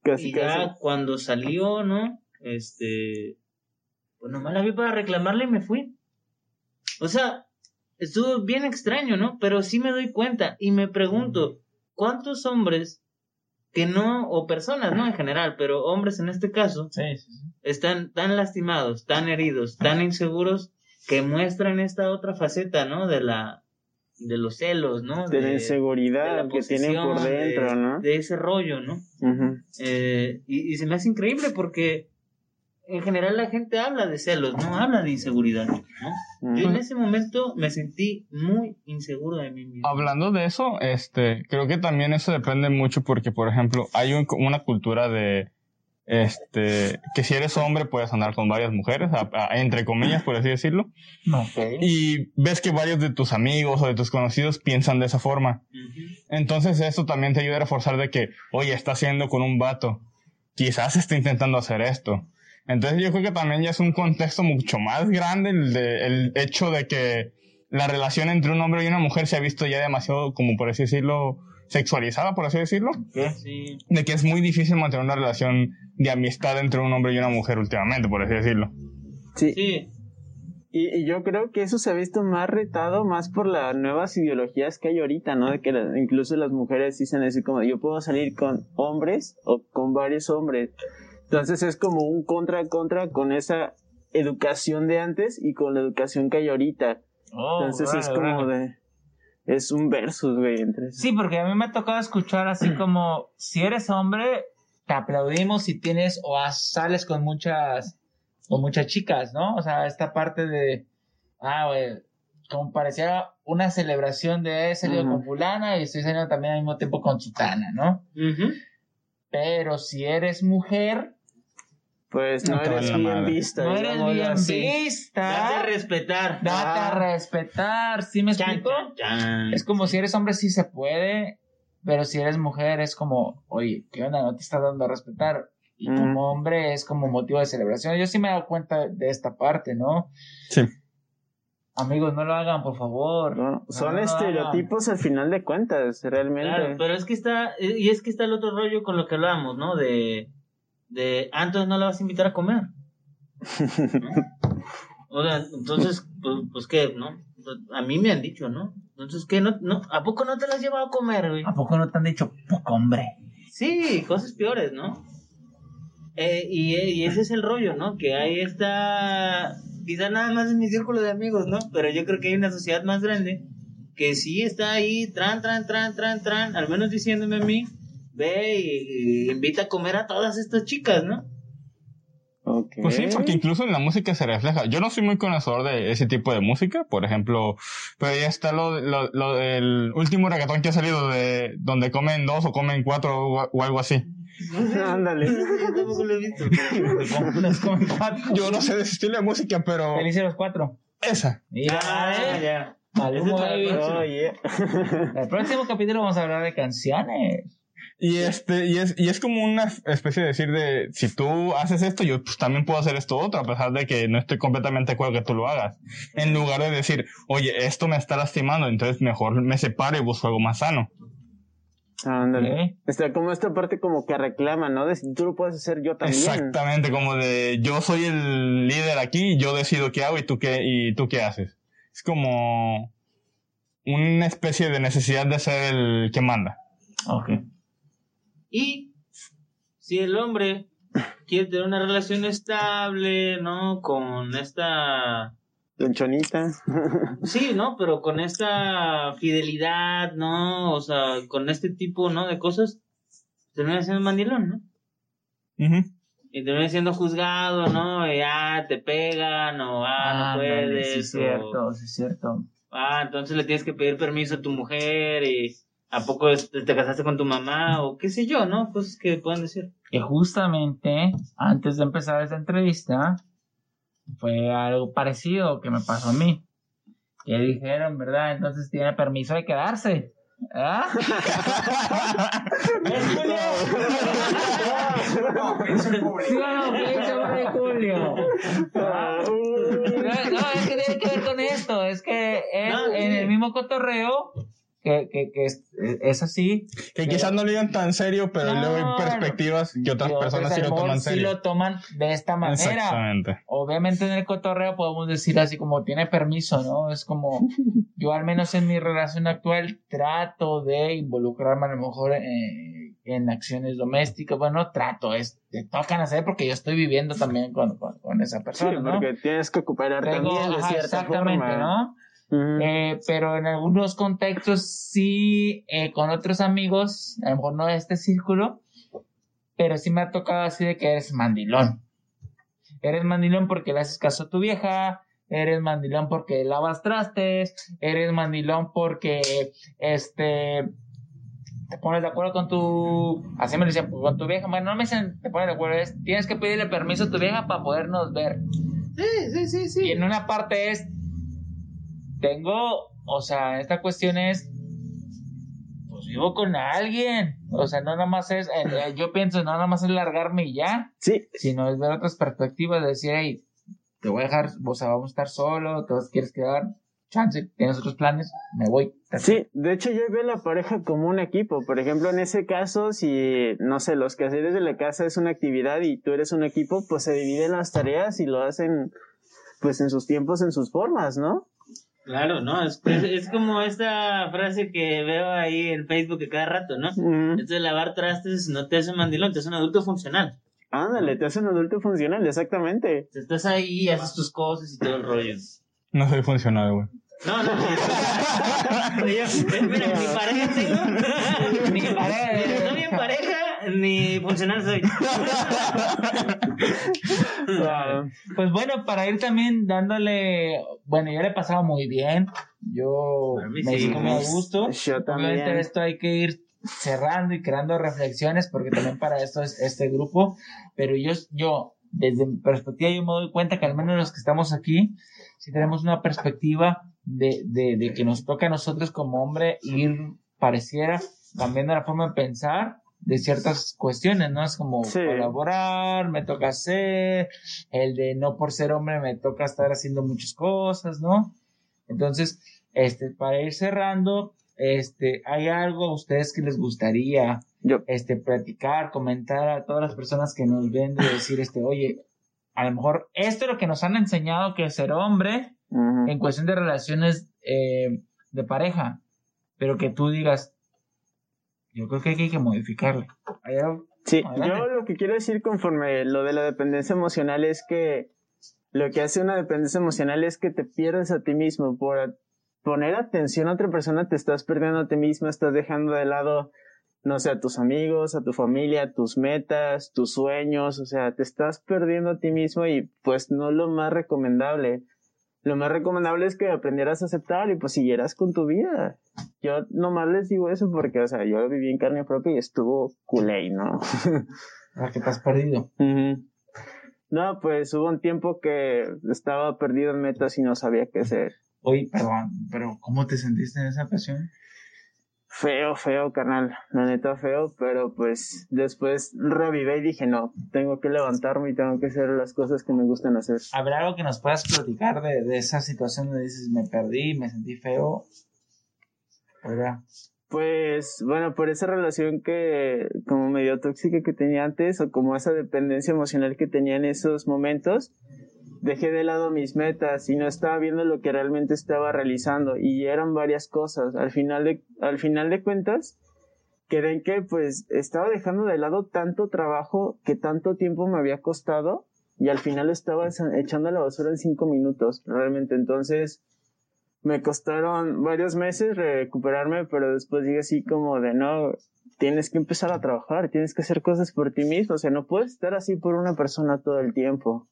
Casi, Y casi. ya cuando salió, ¿no? Este. Pues nomás la vi para reclamarle y me fui. O sea, estuvo bien extraño, ¿no? Pero sí me doy cuenta y me pregunto, ¿cuántos hombres que no, o personas, ¿no? En general, pero hombres en este caso, Sí, sí, sí. están tan lastimados, tan heridos, tan inseguros que muestran esta otra faceta, ¿no? De la de los celos, ¿no? De la de inseguridad la que tienen por de- dentro, ¿no? De ese rollo, ¿no? Eh, y, y se me hace increíble porque en general la gente habla de celos, no habla de inseguridad, ¿no? Yo en ese momento me sentí muy inseguro de mí mismo. Hablando de eso, este, creo que también eso depende mucho porque, por ejemplo, hay un- una cultura de, este, que si eres hombre puedes andar con varias mujeres, a- a- entre comillas, por así decirlo, y ves que varios de tus amigos o de tus conocidos piensan de esa forma. Entonces eso también te ayuda a reforzar de que, oye, está haciendo con un vato, quizás está intentando hacer esto. Entonces yo creo que también ya es un contexto mucho más grande el, de- el hecho de que la relación entre un hombre y una mujer se ha visto ya demasiado, como por así decirlo, sexualizada, por así decirlo, Sí. de que es muy difícil mantener una relación de amistad entre un hombre y una mujer últimamente, por así decirlo. Sí, Sí, Y, y yo creo que eso se ha visto más retado más por las nuevas ideologías que hay ahorita, ¿no? De que la- incluso las mujeres dicen así como, yo puedo salir con hombres o con varios hombres. Entonces es como un contra contra con esa educación de antes y con la educación que hay ahorita. Oh, Entonces es como de... Es un versus, güey, entre. Sí, porque a mí me ha tocado escuchar así como, si eres hombre, te aplaudimos si tienes o sales con muchas, con muchas chicas, ¿no? O sea, esta parte de, ah, güey, como parecía una celebración de he salido con fulana y estoy saliendo también al mismo tiempo con sutana, ¿no? Pero si eres mujer, Pues no, eres bien madre. vista. no eres bien así. vista. Date a respetar. Date a Ah. respetar, ¿sí me Chan, explico? chan, chan. Es como si eres hombre sí se puede, pero si eres mujer es como, oye, ¿qué onda? No te estás dando a respetar. y como hombre es como motivo de celebración. Yo sí me he dado cuenta de esta parte, ¿no? Sí. Amigos, no lo hagan, por favor. No, son No estereotipos al final de cuentas, realmente. Claro, pero es que está, y es que está el otro rollo con lo que hablábamos, ¿no? De, de, ah, entonces no la vas a invitar a comer. O sea, entonces, pues, pues qué, ¿no? A mí me han dicho, ¿no? Entonces, ¿qué? ¿No, no, ¿A poco no te las has llevado a comer, güey? ¿A poco no te han dicho poco hombre? Sí, cosas peores, ¿no? Eh, y, y ese es el rollo, ¿no? Que hay esta, quizá nada más en mi círculo de amigos, ¿no? Pero yo creo que hay una sociedad más grande que sí está ahí, tran, tran, tran, tran, tran, al menos diciéndome a mí, ve y, y invita a comer a todas estas chicas, ¿no? Ok. Pues sí, porque incluso en la música se refleja. Yo no soy muy conocedor de ese tipo de música, por ejemplo, pero ya está lo, lo, lo del último reggaetón que ha salido de donde comen dos o comen cuatro o, o algo así. Ándale. Yo tampoco lo he visto. Yo no sé de ese estilo de música, pero Felices los cuatro. esa. Ah, eh. ya. La Oh, yeah. El próximo capítulo vamos a hablar de canciones. Y este, y es, y es como una especie de decir de, si tú haces esto, yo pues, también puedo hacer esto otro, a pesar de que no estoy completamente de acuerdo que tú lo hagas. En lugar de decir, oye, esto me está lastimando, entonces mejor me separo y busco algo más sano. Ándale. Está como esta parte como que reclama, ¿no? De si tú lo puedes hacer yo también. Exactamente, como de, yo soy el líder aquí, yo decido qué hago y tú qué, y tú qué haces. Es como una especie de necesidad de ser el que manda. Ok. Y si el hombre quiere tener una relación estable, ¿no? Con esta Don Chonita. Sí, ¿no? Pero con esta fidelidad, ¿no? O sea, con este tipo, ¿no? De cosas, termina siendo mandilón, ¿no? Ujú. Y termina siendo juzgado, ¿no? Y, ah, te pegan, o ah, no puedes. Sí, es o, cierto, sí, es cierto. ah, entonces le tienes que pedir permiso a tu mujer y ¿a poco te casaste con tu mamá? O qué sé yo, ¿no? Cosas que pueden decir. Que justamente antes de empezar esta entrevista fue algo parecido que me pasó a mí. Que dijeron, ¿verdad? Entonces tiene permiso de quedarse. ¿Ah? ¿Sí o no? ¿Qué dice Jorge Julio? Ah. No, no, es que tiene que ver con esto. Es que es No, en sí. el mismo cotorreo que, que, que es, es así. Que quizás no lo digan tan serio, pero No, luego hay perspectivas que otras personas sí a lo toman sí serio. lo toman de esta manera. Exactamente. Obviamente en el cotorreo podemos decir así como tiene permiso, ¿no? Es como yo al menos en mi relación actual trato de involucrarme a lo mejor eh, en acciones domésticas. Bueno, trato, es, te tocan hacer porque yo estoy viviendo también con, con, con esa Sí, persona, ¿no? porque tienes que cooperar Tengo- también de cierta exactamente, forma. ¿no? Ujú. Eh, pero en algunos contextos sí, eh, con otros amigos, a lo mejor no de este círculo, pero sí me ha tocado así de que eres mandilón. Eres mandilón porque le haces caso a tu vieja, eres mandilón porque lavas trastes, eres mandilón porque, este, te pones de acuerdo con tu, así me lo con tu vieja, bueno, no me dicen, te pones de acuerdo, es, tienes que pedirle permiso a tu vieja para podernos ver. Sí, sí, sí, Y en una parte es, tengo, o sea, esta cuestión es, pues vivo con alguien. O sea, no nada más es, eh, eh, yo pienso, no nada más es largarme y ya, Sí, sino es ver otras perspectivas, de decir, hey, te voy a dejar, o sea, vamos a estar solo, te vas- quieres quedar, chance, tienes otros planes, me voy. Sí, de hecho yo veo la pareja como un equipo. Por ejemplo, en ese caso, si, no sé, los quehaceres de la casa es una actividad y tú eres un equipo, pues se dividen las tareas y lo hacen, pues en sus tiempos, en sus formas, ¿no? Claro, ¿no? Es, es, es como esta frase que veo ahí en Facebook de cada rato, ¿no? Mm, Esto de lavar trastes no te hace mandilón, te hace un adulto funcional. ándale, te hace un adulto funcional, exactamente. Te estás ahí, haces tus cosas y todo el rollo. No soy funcional, güey. No, no, no. Mira, ni pareja tengo. Ni pareja. Ni novia en pareja, ni funcional soy. Pues bueno, para ir también dándole, bueno, yo le he pasado muy bien, yo me sí. siento muy a gusto. yo Obviamente también. esto hay que ir cerrando y creando reflexiones porque también para esto es este grupo, pero yo, yo desde mi perspectiva yo me doy cuenta que al menos los que estamos aquí, si tenemos una perspectiva de, de, de que nos toca a nosotros como hombre ir, pareciera, cambiando la forma de pensar de ciertas cuestiones, ¿no? Es como Sí. colaborar, me toca hacer, el de no por ser hombre me toca estar haciendo muchas cosas, ¿no? Entonces, este, para ir cerrando, este, ¿hay algo a ustedes que les gustaría, Yo, este, platicar, comentar a todas las personas que nos ven de decir, este, oye, a lo mejor esto es lo que nos han enseñado que es ser hombre en cuestión de relaciones eh, de pareja, pero que tú digas, yo creo que hay que algo- Sí, Adelante. yo lo que quiero decir conforme lo de la dependencia emocional es que lo que hace una dependencia emocional es que te pierdes a ti mismo por poner atención a otra persona, te estás perdiendo a ti mismo, estás dejando de lado, no sé, a tus amigos, a tu familia, tus metas, tus sueños, o sea, te estás perdiendo a ti mismo y pues no es lo más recomendable. Lo más recomendable es que aprendieras a aceptar y pues siguieras con tu vida. Yo nomás les digo eso porque, o sea, yo lo viví en carne propia y estuvo culé, ¿no? la que te has perdido. No, pues hubo un tiempo que estaba perdido en metas y no sabía qué hacer. Oye, perdón, pero ¿cómo te sentiste en esa ocasión? Feo, feo, carnal. La neta feo, pero pues después revivé y dije, no, tengo que levantarme y tengo que hacer las cosas que me gustan hacer. ¿Habrá algo que nos puedas platicar de, de esa situación donde dices, me perdí, me sentí feo? Pues bueno, por esa relación que como medio tóxica que tenía antes o como esa dependencia emocional que tenía en esos momentos, dejé de lado mis metas y no estaba viendo lo que realmente estaba realizando y eran varias cosas. Al final de, al final de cuentas, quedé en que pues estaba dejando de lado tanto trabajo que tanto tiempo me había costado y al final estaba echando a la basura en cinco minutos, realmente. Entonces, me costaron varios meses recuperarme, pero después dije así como de no, tienes que empezar a trabajar, tienes que hacer cosas por ti mismo, o sea, no puedes estar así por una persona todo el tiempo.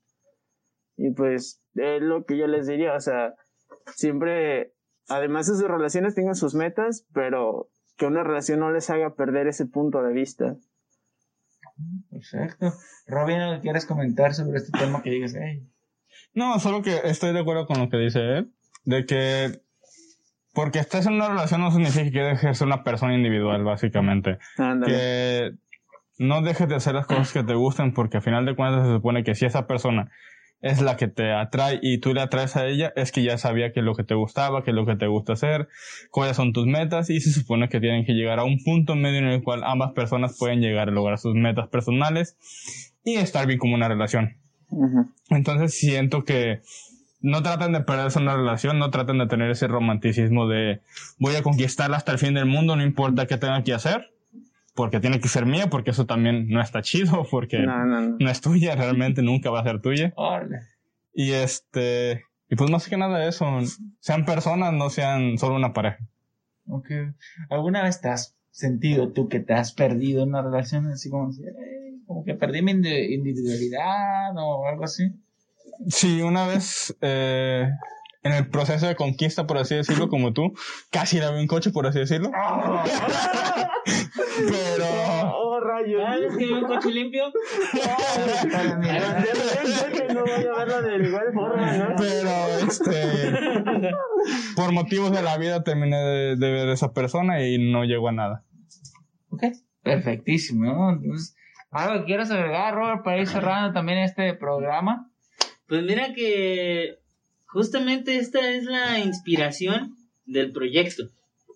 Y pues es lo que yo les diría, o sea, siempre, además de sus relaciones, tengan sus metas, pero que una relación no les haga perder ese punto de vista. Perfecto. Robin, ¿algo que quieres comentar sobre este tema que digas, hey, No, solo que estoy de acuerdo con lo que dice él, de que porque estés en una relación no significa que dejes de ser una persona individual, básicamente. Ándale. Que no dejes de hacer las cosas que te gusten, porque al final de cuentas se supone que si esa persona es la que te atrae y tú le atraes a ella, es que ya sabía que es lo que te gustaba, que es lo que te gusta hacer, cuáles son tus metas y se supone que tienen que llegar a un punto medio en el cual ambas personas pueden llegar a lograr sus metas personales y estar bien como una relación. Entonces siento que no traten de perderse una relación, no traten de tener ese romanticismo de voy a conquistarla hasta el fin del mundo, no importa qué tenga que hacer, porque tiene que ser mía, porque eso también no está chido, porque No, no, no. no es tuya, realmente nunca va a ser tuya. Y este, y pues más que nada eso, sean personas, no sean solo una pareja. Ok. ¿Alguna vez te has sentido tú que te has perdido en una relación así como, así, "Ey, como que perdí mi indi- individualidad o algo así? Sí, una vez eh, en el proceso de conquista, por así decirlo, como tú, casi la vi un coche, por así decirlo. Pero Oh, rayos. ¿Ya ves que yo un coche limpio? Para mí, que no voy a verlo de igual forma, ¿no? Pero, este, por motivos de la vida terminé de, de ver a esa persona y no llegó a nada. Ok, perfectísimo, ¿no? Entonces, ¿algo que quieras agregar, Robert, para ir cerrando también este programa? Pues mira que justamente esta es la inspiración del proyecto.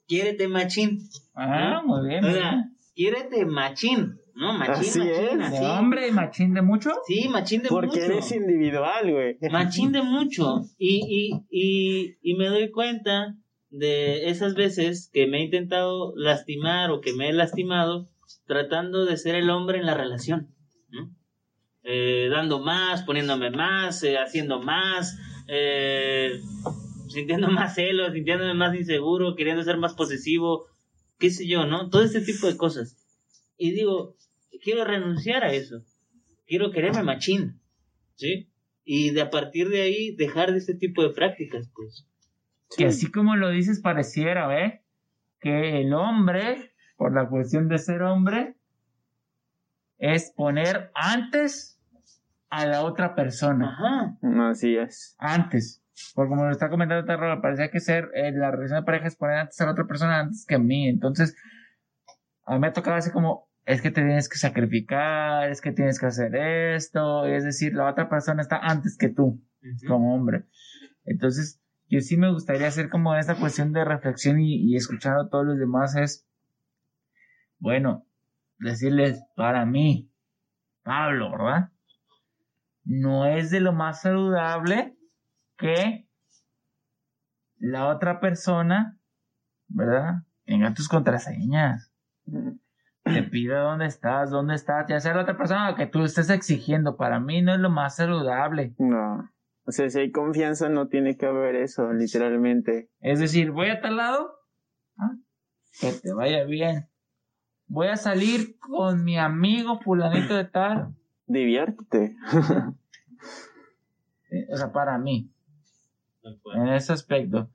Quiérete machín. Ah, muy bien. O sea, quiérete machín. ¿No? Machín, Así machín, es. así. ¿De hombre y machín de mucho? Sí, machín de Porque mucho. eres individual, güey. Machín de mucho. Y, y, y, y me doy cuenta de esas veces que me he intentado lastimar o que me he lastimado tratando de ser el hombre en la relación. Eh, dando más, poniéndome más, eh, haciendo más, eh, sintiendo más celos, sintiéndome más inseguro, queriendo ser más posesivo, qué sé yo, ¿no? Todo este tipo de cosas. Y digo, quiero renunciar a eso. Quiero quererme machín. ¿Sí? Y de a partir de ahí dejar de este tipo de prácticas, pues. Que así como lo dices, pareciera, ¿eh? Que el hombre, por la cuestión de ser hombre, es poner antes a la otra persona. Ajá. No, así es. Antes. Porque como lo está comentando Terror, parecía que ser eh, la relación de pareja es poner antes a la otra persona antes que a mí. Entonces, a mí me ha tocado así como, es que te tienes que sacrificar, es que tienes que hacer esto, es decir, la otra persona está antes que tú como hombre. Entonces, yo sí me gustaría hacer como esta cuestión de reflexión y, y escuchando a todos los demás es, bueno, decirles, para mí, Pablo, ¿verdad? No es de lo más saludable que la otra persona, ¿verdad? Tenga tus contraseñas. Te pida dónde estás, dónde estás, ya sea la otra persona que tú estés exigiendo. Para mí no es lo más saludable. No. O sea, si hay confianza no tiene que haber eso, literalmente. Es decir, voy a tal lado, ah, que te vaya bien. Voy a salir con mi amigo fulanito de tal. Diviértete. Eh, O sea, para mí, en ese aspecto.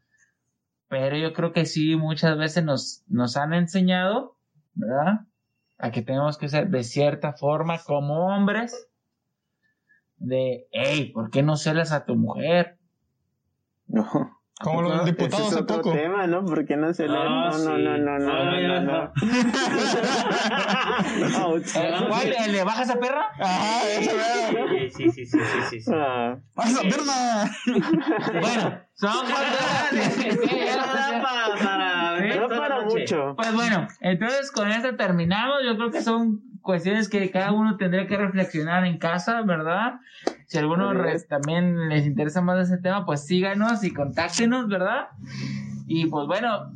Pero yo creo que sí, muchas veces nos, nos han enseñado, ¿verdad? A que tenemos que ser de cierta forma como hombres. De, hey, ¿por qué no celas a tu mujer? No. Como lo del diputado Ese es hace otro poco. tema, ¿no? ¿Por qué no se le... Ah, No, no, sí. no, no, no, Ah, no, no, no. ¿Cuál? ¿El de baja esa perra? Ajá. Sí, sí, sí, sí, sí, sí, sí. Ah, ¡Pasa, pierna! Bueno, son para, para ver no para mucho. Pues bueno, entonces con esto terminamos. Yo creo que son cuestiones que cada uno tendría que reflexionar en casa, ¿verdad? Si alguno también les interesa más ese tema, pues síganos y contáctenos, ¿verdad? Y pues bueno,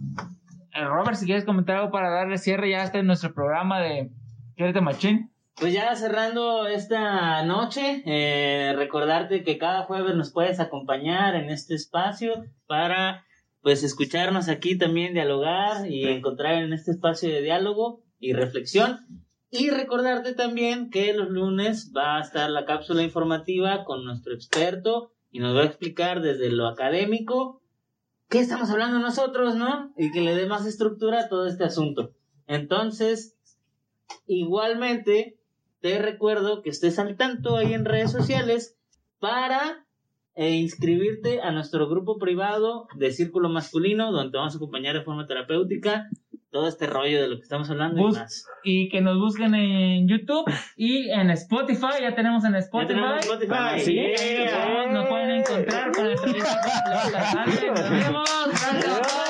eh, Robert, si quieres comentar algo para darle cierre ya está en nuestro programa de Quédate Machín. Pues ya cerrando esta noche, eh, recordarte que cada jueves nos puedes acompañar en este espacio para pues escucharnos aquí también dialogar y encontrar en este espacio de diálogo y reflexión. Y recordarte también que los lunes va a estar la cápsula informativa con nuestro experto y nos va a explicar desde lo académico qué estamos hablando nosotros, ¿no? Y que le dé más estructura a todo este asunto. Entonces, igualmente, te recuerdo que estés al tanto ahí en redes sociales para eh, inscribirte a nuestro grupo privado de Círculo Masculino, donde te vamos a acompañar de forma terapéutica, todo este rollo de lo que estamos hablando y Bus- más. Y que nos busquen en YouTube y en Spotify. Ya tenemos en Ya Spotify. tenemos Spotify. Sí. Nos- Nos pueden encontrar con el Nos vemos. Gracias.